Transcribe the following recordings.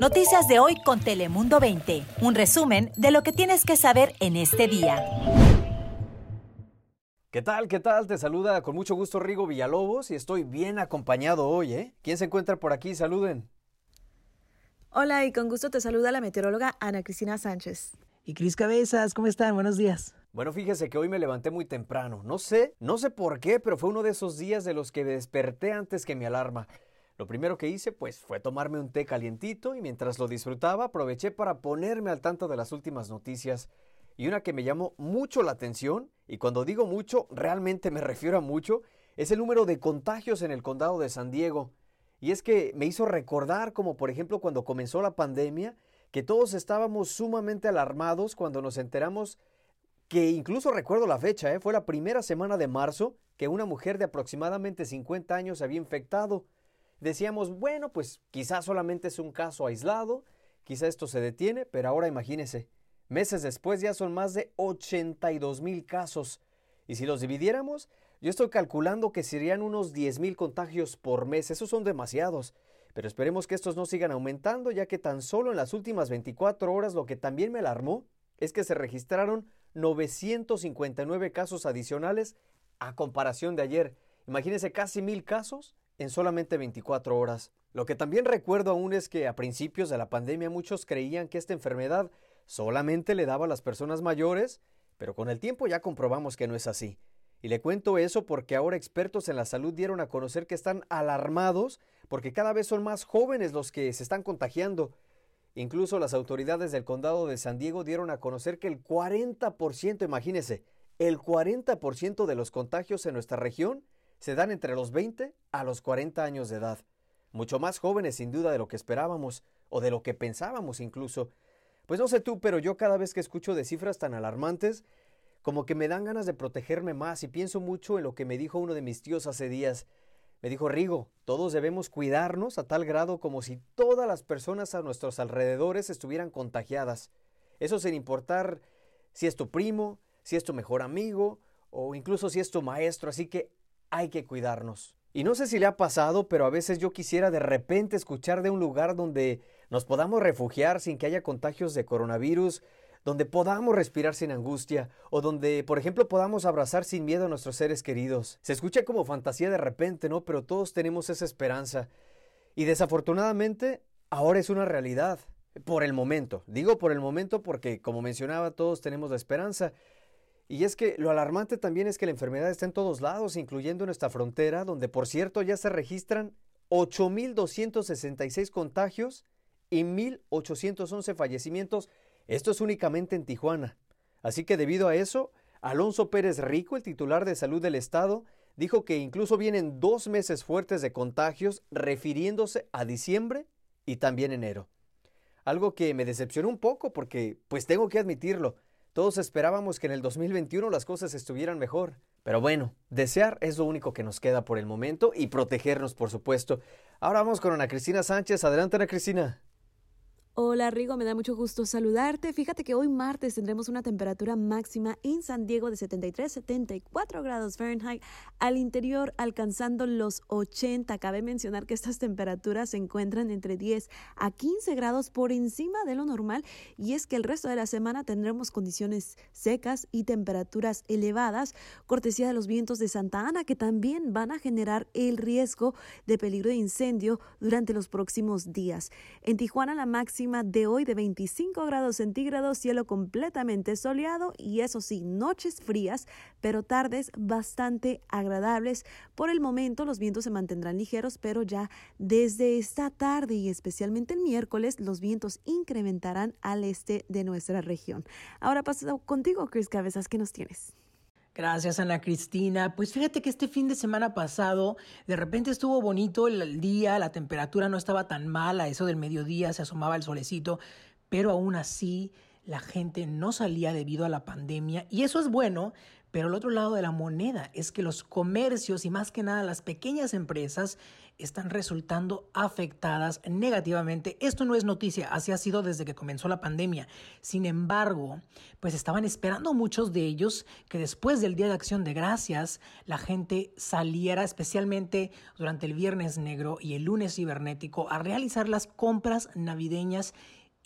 Noticias de hoy con Telemundo 20. Un resumen de lo que tienes que saber en este día. ¿Qué tal? ¿Qué tal? Te saluda con mucho gusto Rigo Villalobos y estoy bien acompañado hoy, ¿eh? ¿Quién se encuentra por aquí? Saluden. Hola y con gusto te saluda la meteoróloga Ana Cristina Sánchez. Y Cris Cabezas, ¿cómo están? Buenos días. Bueno, fíjese que hoy me levanté muy temprano. No sé, no sé por qué, pero fue uno de esos días de los que desperté antes que mi alarma. Lo primero que hice, pues, fue tomarme un té calientito y mientras lo disfrutaba aproveché para ponerme al tanto de las últimas noticias. Y una que me llamó mucho la atención, y cuando digo mucho, realmente me refiero a mucho, es el número de contagios en el condado de San Diego. Y es que me hizo recordar como por ejemplo cuando comenzó la pandemia, que todos estábamos sumamente alarmados cuando nos enteramos que incluso recuerdo la fecha, ¿eh? fue la primera semana de marzo que una mujer de aproximadamente 50 años había infectado. Decíamos, bueno, pues quizás solamente es un caso aislado, quizá esto se detiene, pero ahora imagínese, meses después ya son más de 82 mil casos. Y si los dividiéramos, yo estoy calculando que serían unos 10 mil contagios por mes. Esos son demasiados. Pero esperemos que estos no sigan aumentando, ya que tan solo en las últimas 24 horas lo que también me alarmó es que se registraron 959 casos adicionales a comparación de ayer. Imagínense casi mil casos en solamente 24 horas. Lo que también recuerdo aún es que a principios de la pandemia muchos creían que esta enfermedad solamente le daba a las personas mayores, pero con el tiempo ya comprobamos que no es así. Y le cuento eso porque ahora expertos en la salud dieron a conocer que están alarmados porque cada vez son más jóvenes los que se están contagiando. Incluso las autoridades del condado de San Diego dieron a conocer que el 40%, imagínese, el 40% de los contagios en nuestra región se dan entre los 20 a los 40 años de edad. Mucho más jóvenes sin duda de lo que esperábamos o de lo que pensábamos incluso. Pues no sé tú, pero yo cada vez que escucho de cifras tan alarmantes, como que me dan ganas de protegerme más y pienso mucho en lo que me dijo uno de mis tíos hace días. Me dijo, Rigo, todos debemos cuidarnos a tal grado como si todas las personas a nuestros alrededores estuvieran contagiadas. Eso sin importar si es tu primo, si es tu mejor amigo o incluso si es tu maestro, así que hay que cuidarnos. Y no sé si le ha pasado, pero a veces yo quisiera de repente escuchar de un lugar donde nos podamos refugiar sin que haya contagios de coronavirus, donde podamos respirar sin angustia o donde, por ejemplo, podamos abrazar sin miedo a nuestros seres queridos. Se escucha como fantasía de repente, ¿no? Pero todos tenemos esa esperanza. Y desafortunadamente, ahora es una realidad. Por el momento. Digo por el momento porque, como mencionaba, todos tenemos la esperanza. Y es que lo alarmante también es que la enfermedad está en todos lados, incluyendo nuestra frontera, donde por cierto ya se registran 8.266 contagios y 1.811 fallecimientos esto es únicamente en Tijuana. Así que debido a eso, Alonso Pérez Rico, el titular de salud del estado, dijo que incluso vienen dos meses fuertes de contagios refiriéndose a diciembre y también enero. Algo que me decepcionó un poco porque, pues tengo que admitirlo, todos esperábamos que en el 2021 las cosas estuvieran mejor. Pero bueno, desear es lo único que nos queda por el momento y protegernos, por supuesto. Ahora vamos con Ana Cristina Sánchez. Adelante, Ana Cristina. Hola Rigo, me da mucho gusto saludarte. Fíjate que hoy martes tendremos una temperatura máxima en San Diego de 73-74 grados Fahrenheit, al interior alcanzando los 80. Cabe mencionar que estas temperaturas se encuentran entre 10 a 15 grados por encima de lo normal y es que el resto de la semana tendremos condiciones secas y temperaturas elevadas, cortesía de los vientos de Santa Ana que también van a generar el riesgo de peligro de incendio durante los próximos días. En Tijuana la máxima de hoy de 25 grados centígrados, cielo completamente soleado y eso sí, noches frías, pero tardes bastante agradables. Por el momento los vientos se mantendrán ligeros, pero ya desde esta tarde y especialmente el miércoles los vientos incrementarán al este de nuestra región. Ahora paso contigo, Chris Cabezas, ¿qué nos tienes? Gracias, Ana Cristina. Pues fíjate que este fin de semana pasado, de repente estuvo bonito el, día, la temperatura no estaba tan mala, eso del mediodía se asomaba el solecito, pero aún así la gente no salía debido a la pandemia y eso es bueno, Pero el otro lado de la moneda es que los comercios y más que nada las pequeñas empresas están resultando afectadas negativamente. Esto no es noticia, así ha sido desde que comenzó la pandemia. Sin embargo, pues estaban esperando muchos de ellos que después del Día de Acción de Gracias la gente saliera especialmente durante el Viernes Negro y el lunes cibernético a realizar las compras navideñas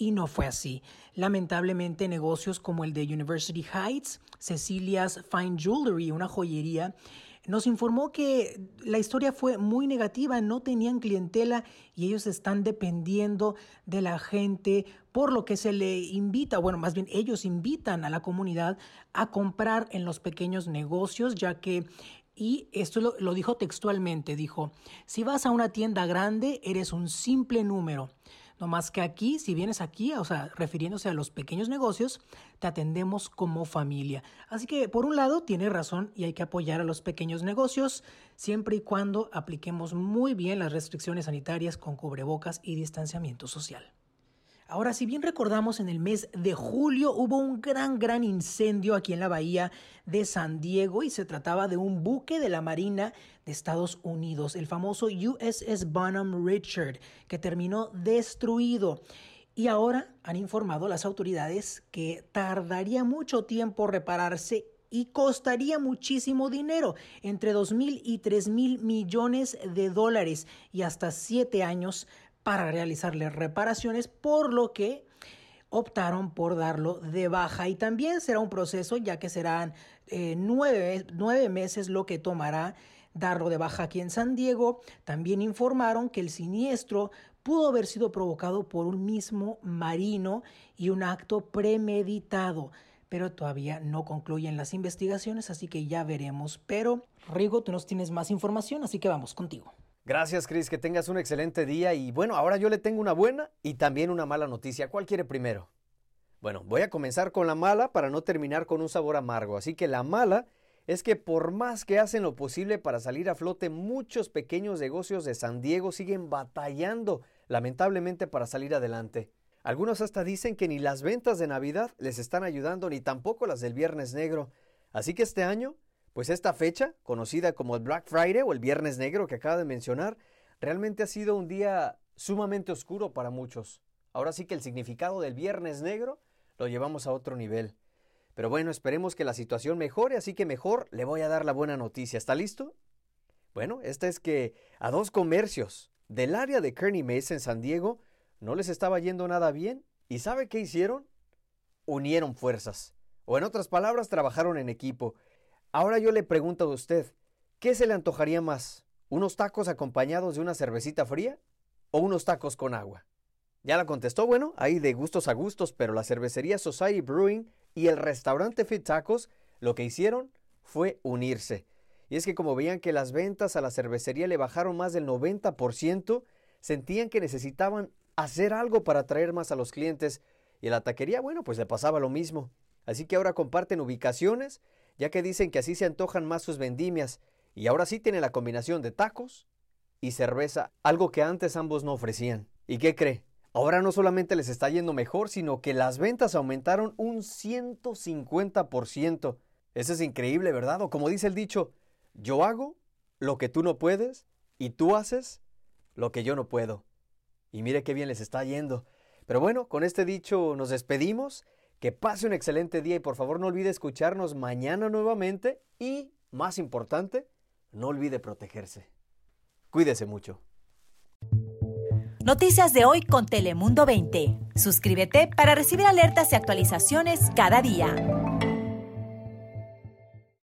y no fue así. Lamentablemente, negocios como el de University Heights, Cecilia's Fine Jewelry, una joyería, nos informó que la historia fue muy negativa, no tenían clientela y ellos están dependiendo de la gente, por lo que se le invita, bueno, más bien ellos invitan a la comunidad a comprar en los pequeños negocios, ya que y esto lo, lo, dijo textualmente, dijo, si vas a una tienda grande, eres un simple número. No más que aquí, si vienes aquí, o sea, refiriéndose a los pequeños negocios, te atendemos como familia. Así que, por un lado, tiene razón y hay que apoyar a los pequeños negocios siempre y cuando apliquemos muy bien las restricciones sanitarias con cubrebocas y distanciamiento social. Ahora, si bien recordamos, en el mes de julio hubo un gran, gran incendio aquí en la bahía de San Diego y se trataba de un buque de la Marina de Estados Unidos, el famoso USS Bonham Richard, que terminó destruido. Y ahora han informado las autoridades que tardaría mucho tiempo repararse y costaría muchísimo dinero, entre 2 mil y 3 mil millones de dólares y hasta 7 años para realizarle reparaciones, por lo que optaron por darlo de baja y también será un proceso ya que serán eh, nueve, nueve meses lo que tomará darlo de baja aquí en San Diego. También informaron que el siniestro pudo haber sido provocado por un mismo marino y un acto premeditado pero todavía no concluyen las investigaciones, así que ya veremos. Pero, Rigo, tú nos tienes más información, así que vamos contigo. Gracias, Chris. Que tengas un excelente día. Y bueno, ahora yo le tengo una buena y también una mala noticia. ¿Cuál quiere primero? Bueno, voy a comenzar con la mala para no terminar con un sabor amargo. Así que la mala es que por más que hacen lo posible para salir a flote, muchos pequeños negocios de San Diego siguen batallando, lamentablemente, para salir adelante. Algunos hasta dicen que ni las ventas de Navidad les están ayudando, ni tampoco las del Viernes Negro. Así que este año pues esta fecha, conocida como el Black Friday o el Viernes Negro que acaba de mencionar, realmente ha sido un día sumamente oscuro para muchos. Ahora sí que el significado del Viernes Negro lo llevamos a otro nivel. Pero bueno, esperemos que la situación mejore, así que mejor le voy a dar la buena noticia. ¿Está listo? Bueno, esta es que a dos comercios del área de Kearney Mesa en San Diego no les estaba yendo nada bien. ¿Y sabe qué hicieron? Unieron fuerzas. O en otras palabras, trabajaron en equipo. Ahora yo le pregunto a usted, ¿qué se le antojaría más? ¿Unos tacos acompañados de una cervecita fría o unos tacos con agua? Ya la contestó, bueno, hay de gustos a gustos, pero la cervecería Society Brewing y el restaurante Fit Tacos lo que hicieron fue unirse. Y es que como veían que las ventas a la cervecería le bajaron más del 90%, sentían que necesitaban hacer algo para atraer más a los clientes y a la taquería, bueno, pues le pasaba lo mismo. Así que ahora comparten ubicaciones ya que dicen que así se antojan más sus vendimias, y ahora sí tiene la combinación de tacos y cerveza, algo que antes ambos no ofrecían. ¿Y qué cree? Ahora no solamente les está yendo mejor, sino que las ventas aumentaron un 150%. Eso es increíble, ¿verdad? O como dice el dicho, yo hago lo que tú no puedes y tú haces lo que yo no puedo. Y mire qué bien les está yendo. Pero bueno, con este dicho nos despedimos que pase un excelente día y por favor no olvide escucharnos mañana nuevamente y, más importante, no olvide protegerse. Cuídese mucho. Noticias de hoy con Telemundo 20. Suscríbete para recibir alertas y actualizaciones cada día.